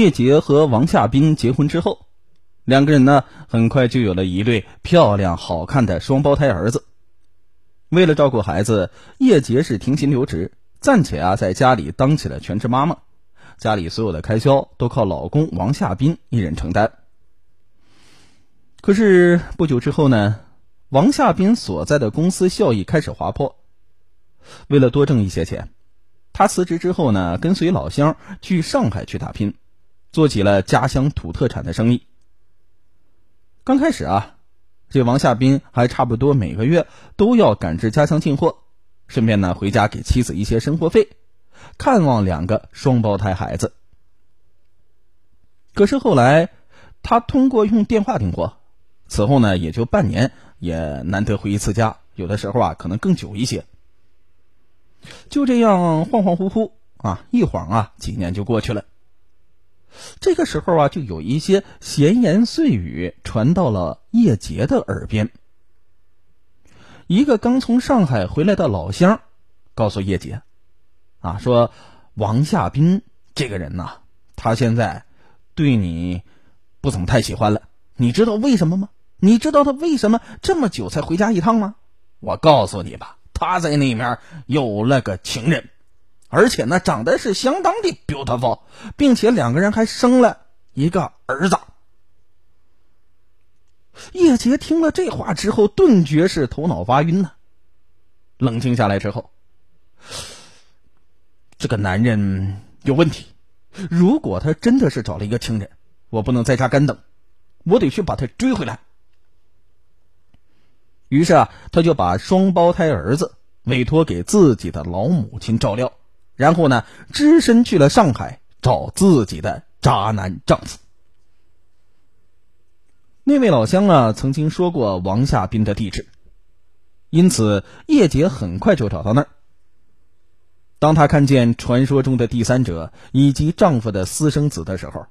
叶杰和王夏冰结婚之后，两个人呢很快就有了一对漂亮好看的双胞胎儿子。为了照顾孩子，叶杰是停薪留职，暂且啊在家里当起了全职妈妈，家里所有的开销都靠老公王夏冰一人承担。可是不久之后呢，王夏冰所在的公司效益开始滑坡，为了多挣一些钱，他辞职之后呢，跟随老乡去上海去打拼。做起了家乡土特产的生意。刚开始啊，这王夏斌还差不多每个月都要赶至家乡进货，顺便呢回家给妻子一些生活费，看望两个双胞胎孩子。可是后来，他通过用电话订货，此后呢也就半年，也难得回一次家，有的时候啊可能更久一些。就这样恍恍惚惚啊，一晃啊几年就过去了。这个时候啊，就有一些闲言碎语传到了叶杰的耳边。一个刚从上海回来的老乡告诉叶杰：“啊，说王夏斌这个人呐，他现在对你不怎么太喜欢了。你知道为什么吗？你知道他为什么这么久才回家一趟吗？我告诉你吧，他在那面有了个情人。”而且呢，长得是相当的 beautiful，并且两个人还生了一个儿子。叶杰听了这话之后，顿觉是头脑发晕呢。冷静下来之后，这个男人有问题。如果他真的是找了一个情人，我不能在家干等，我得去把他追回来。于是啊，他就把双胞胎儿子委托给自己的老母亲照料。然后呢，只身去了上海找自己的渣男丈夫。那位老乡啊，曾经说过王夏斌的地址，因此叶杰很快就找到那儿。当他看见传说中的第三者以及丈夫的私生子的时候，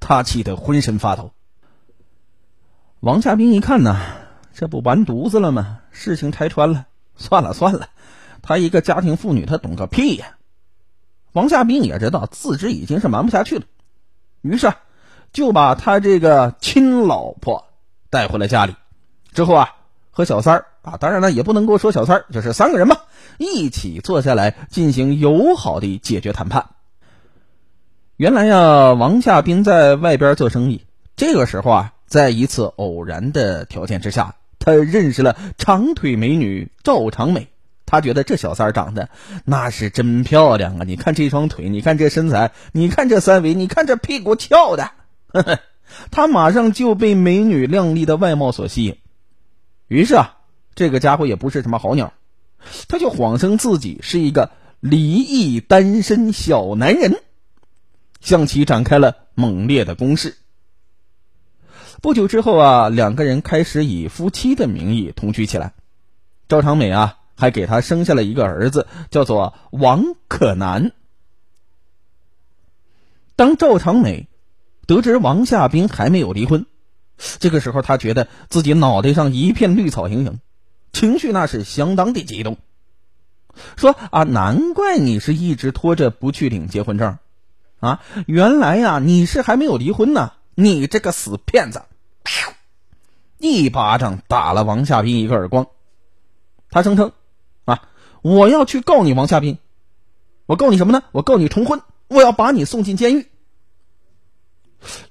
他气得浑身发抖。王夏斌一看呢，这不完犊子了吗？事情拆穿了，算了算了，她一个家庭妇女，她懂个屁呀！王夏斌也知道自己已经是瞒不下去了，于是就把他这个亲老婆带回了家里。之后啊，和小三儿啊，当然了，也不能够说小三儿，就是三个人嘛，一起坐下来进行友好的解决谈判。原来呀，王夏斌在外边做生意，这个时候啊，在一次偶然的条件之下，他认识了长腿美女赵长美。他觉得这小三儿长得那是真漂亮啊！你看这双腿，你看这身材，你看这三围，你看这屁股翘的，他马上就被美女靓丽的外貌所吸引。于是啊，这个家伙也不是什么好鸟，他就谎称自己是一个离异单身小男人，向其展开了猛烈的攻势。不久之后啊，两个人开始以夫妻的名义同居起来。赵长美啊。还给他生下了一个儿子，叫做王可南。当赵长美得知王夏冰还没有离婚，这个时候他觉得自己脑袋上一片绿草盈盈，情绪那是相当的激动，说：“啊，难怪你是一直拖着不去领结婚证，啊，原来呀你是还没有离婚呢！你这个死骗子！”一巴掌打了王夏冰一个耳光，他声称。我要去告你王夏斌，我告你什么呢？我告你重婚，我要把你送进监狱。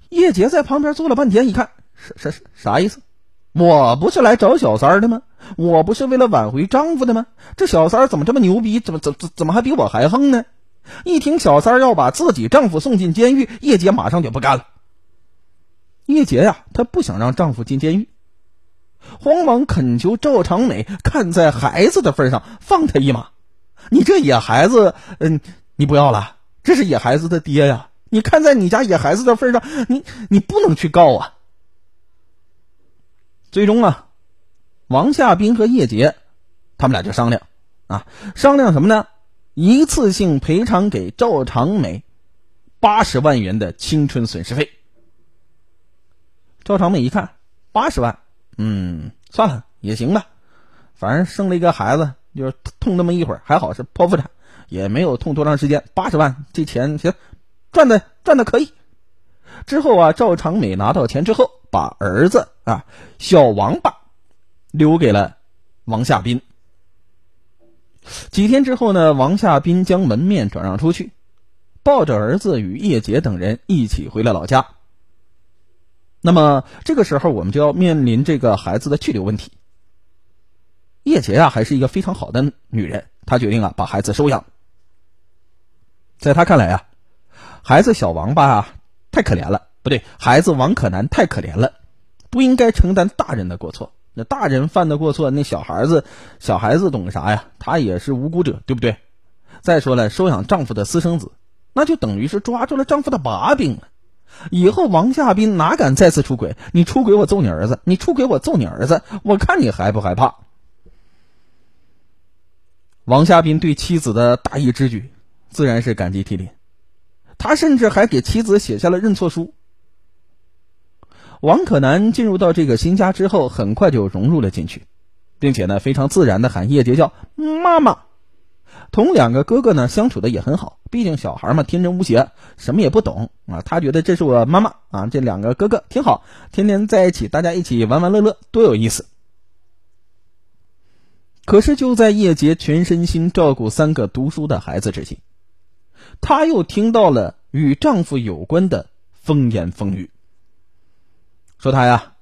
叶杰在旁边坐了半天，一看，是是啥意思？我不是来找小三儿的吗？我不是为了挽回丈夫的吗？这小三儿怎么这么牛逼？怎么怎怎怎么还比我还横呢？一听小三儿要把自己丈夫送进监狱，叶杰马上就不干了。叶杰呀，她不想让丈夫进监狱。慌忙恳求赵长美，看在孩子的份上放他一马。你这野孩子，嗯，你不要了。这是野孩子的爹呀！你看在你家野孩子的份上，你你不能去告啊。最终啊，王夏斌和叶杰，他们俩就商量啊，商量什么呢？一次性赔偿给赵长美八十万元的青春损失费。赵长美一看，八十万。嗯，算了也行吧，反正生了一个孩子，就是痛那么一会儿，还好是剖腹产，也没有痛多长时间。八十万这钱行，赚的赚的可以。之后啊，赵长美拿到钱之后，把儿子啊小王八留给了王夏斌。几天之后呢，王夏斌将门面转让出去，抱着儿子与叶杰等人一起回了老家。那么这个时候，我们就要面临这个孩子的去留问题。叶杰啊，还是一个非常好的女人，她决定啊把孩子收养。在她看来啊，孩子小王八啊太可怜了，不对，孩子王可南太可怜了，不应该承担大人的过错。那大人犯的过错，那小孩子，小孩子懂啥呀？他也是无辜者，对不对？再说了，收养丈夫的私生子，那就等于是抓住了丈夫的把柄了。以后王夏斌哪敢再次出轨？你出轨我揍你儿子！你出轨我揍你儿子！我看你害不害怕？王夏斌对妻子的大义之举，自然是感激涕零。他甚至还给妻子写下了认错书。王可南进入到这个新家之后，很快就融入了进去，并且呢，非常自然的喊叶杰叫妈妈。同两个哥哥呢相处的也很好，毕竟小孩嘛天真无邪，什么也不懂啊。他觉得这是我妈妈啊，这两个哥哥挺好，天天在一起，大家一起玩玩乐乐，多有意思。可是就在叶杰全身心照顾三个读书的孩子之际，她又听到了与丈夫有关的风言风语，说她呀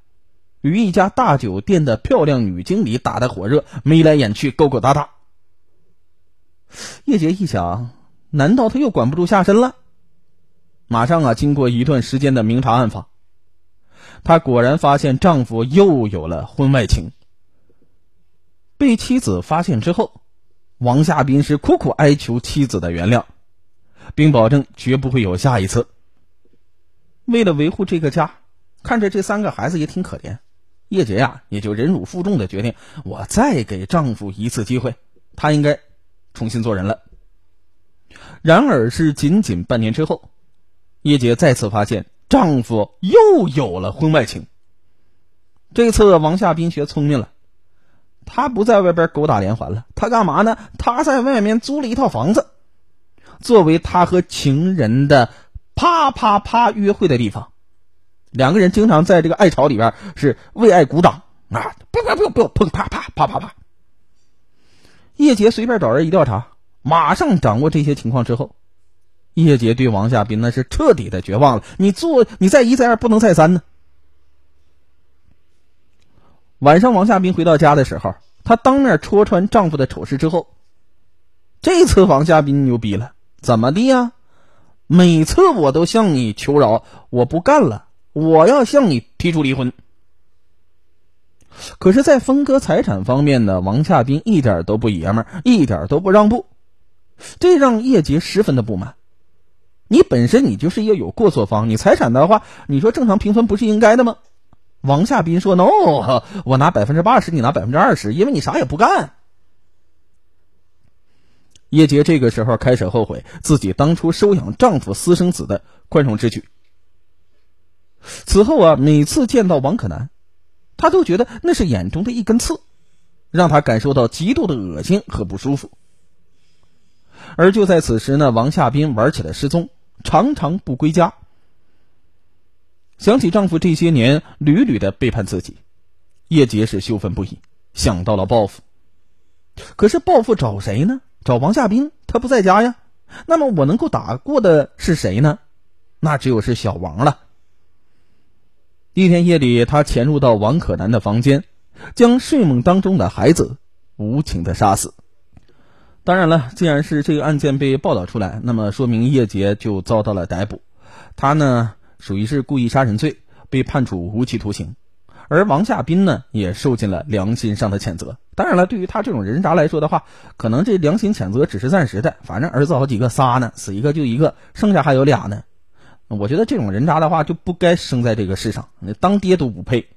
与一家大酒店的漂亮女经理打得火热，眉来眼去，勾勾搭搭。叶杰一想，难道他又管不住下身了？马上啊，经过一段时间的明察暗访，她果然发现丈夫又有了婚外情。被妻子发现之后，王夏斌是苦苦哀求妻子的原谅，并保证绝不会有下一次。为了维护这个家，看着这三个孩子也挺可怜，叶杰呀也就忍辱负重的决定，我再给丈夫一次机会，他应该。重新做人了。然而是仅仅半年之后，叶姐再次发现丈夫又有了婚外情。这次王夏斌学聪明了，他不在外边勾打连环了，他干嘛呢？他在外面租了一套房子，作为他和情人的啪啪啪约会的地方。两个人经常在这个爱巢里边是为爱鼓掌啊！不要不要不要砰啪啪啪啪啪。叶杰随便找人一调查，马上掌握这些情况之后，叶杰对王夏斌那是彻底的绝望了。你做，你再一再二，不能再三呢。晚上，王夏斌回到家的时候，她当面戳穿丈夫的丑事之后，这次王夏斌牛逼了，怎么的呀？每次我都向你求饶，我不干了，我要向你提出离婚。可是，在分割财产方面呢，王夏斌一点都不爷们儿，一点都不让步，这让叶杰十分的不满。你本身你就是一个有过错方，你财产的话，你说正常平分不是应该的吗？王夏斌说：“no，我拿百分之八十，你拿百分之二十，因为你啥也不干。”叶杰这个时候开始后悔自己当初收养丈夫私生子的宽容之举。此后啊，每次见到王可南。他都觉得那是眼中的一根刺，让他感受到极度的恶心和不舒服。而就在此时呢，王夏斌玩起了失踪，常常不归家。想起丈夫这些年屡屡的背叛自己，叶杰是羞愤不已，想到了报复。可是报复找谁呢？找王夏斌，他不在家呀。那么我能够打过的是谁呢？那只有是小王了。一天夜里，他潜入到王可南的房间，将睡梦当中的孩子无情的杀死。当然了，既然是这个案件被报道出来，那么说明叶杰就遭到了逮捕。他呢，属于是故意杀人罪，被判处无期徒刑。而王夏斌呢，也受尽了良心上的谴责。当然了，对于他这种人渣来说的话，可能这良心谴责只是暂时的。反正儿子好几个，仨呢，死一个就一个，剩下还有俩呢。我觉得这种人渣的话就不该生在这个世上，那当爹都不配。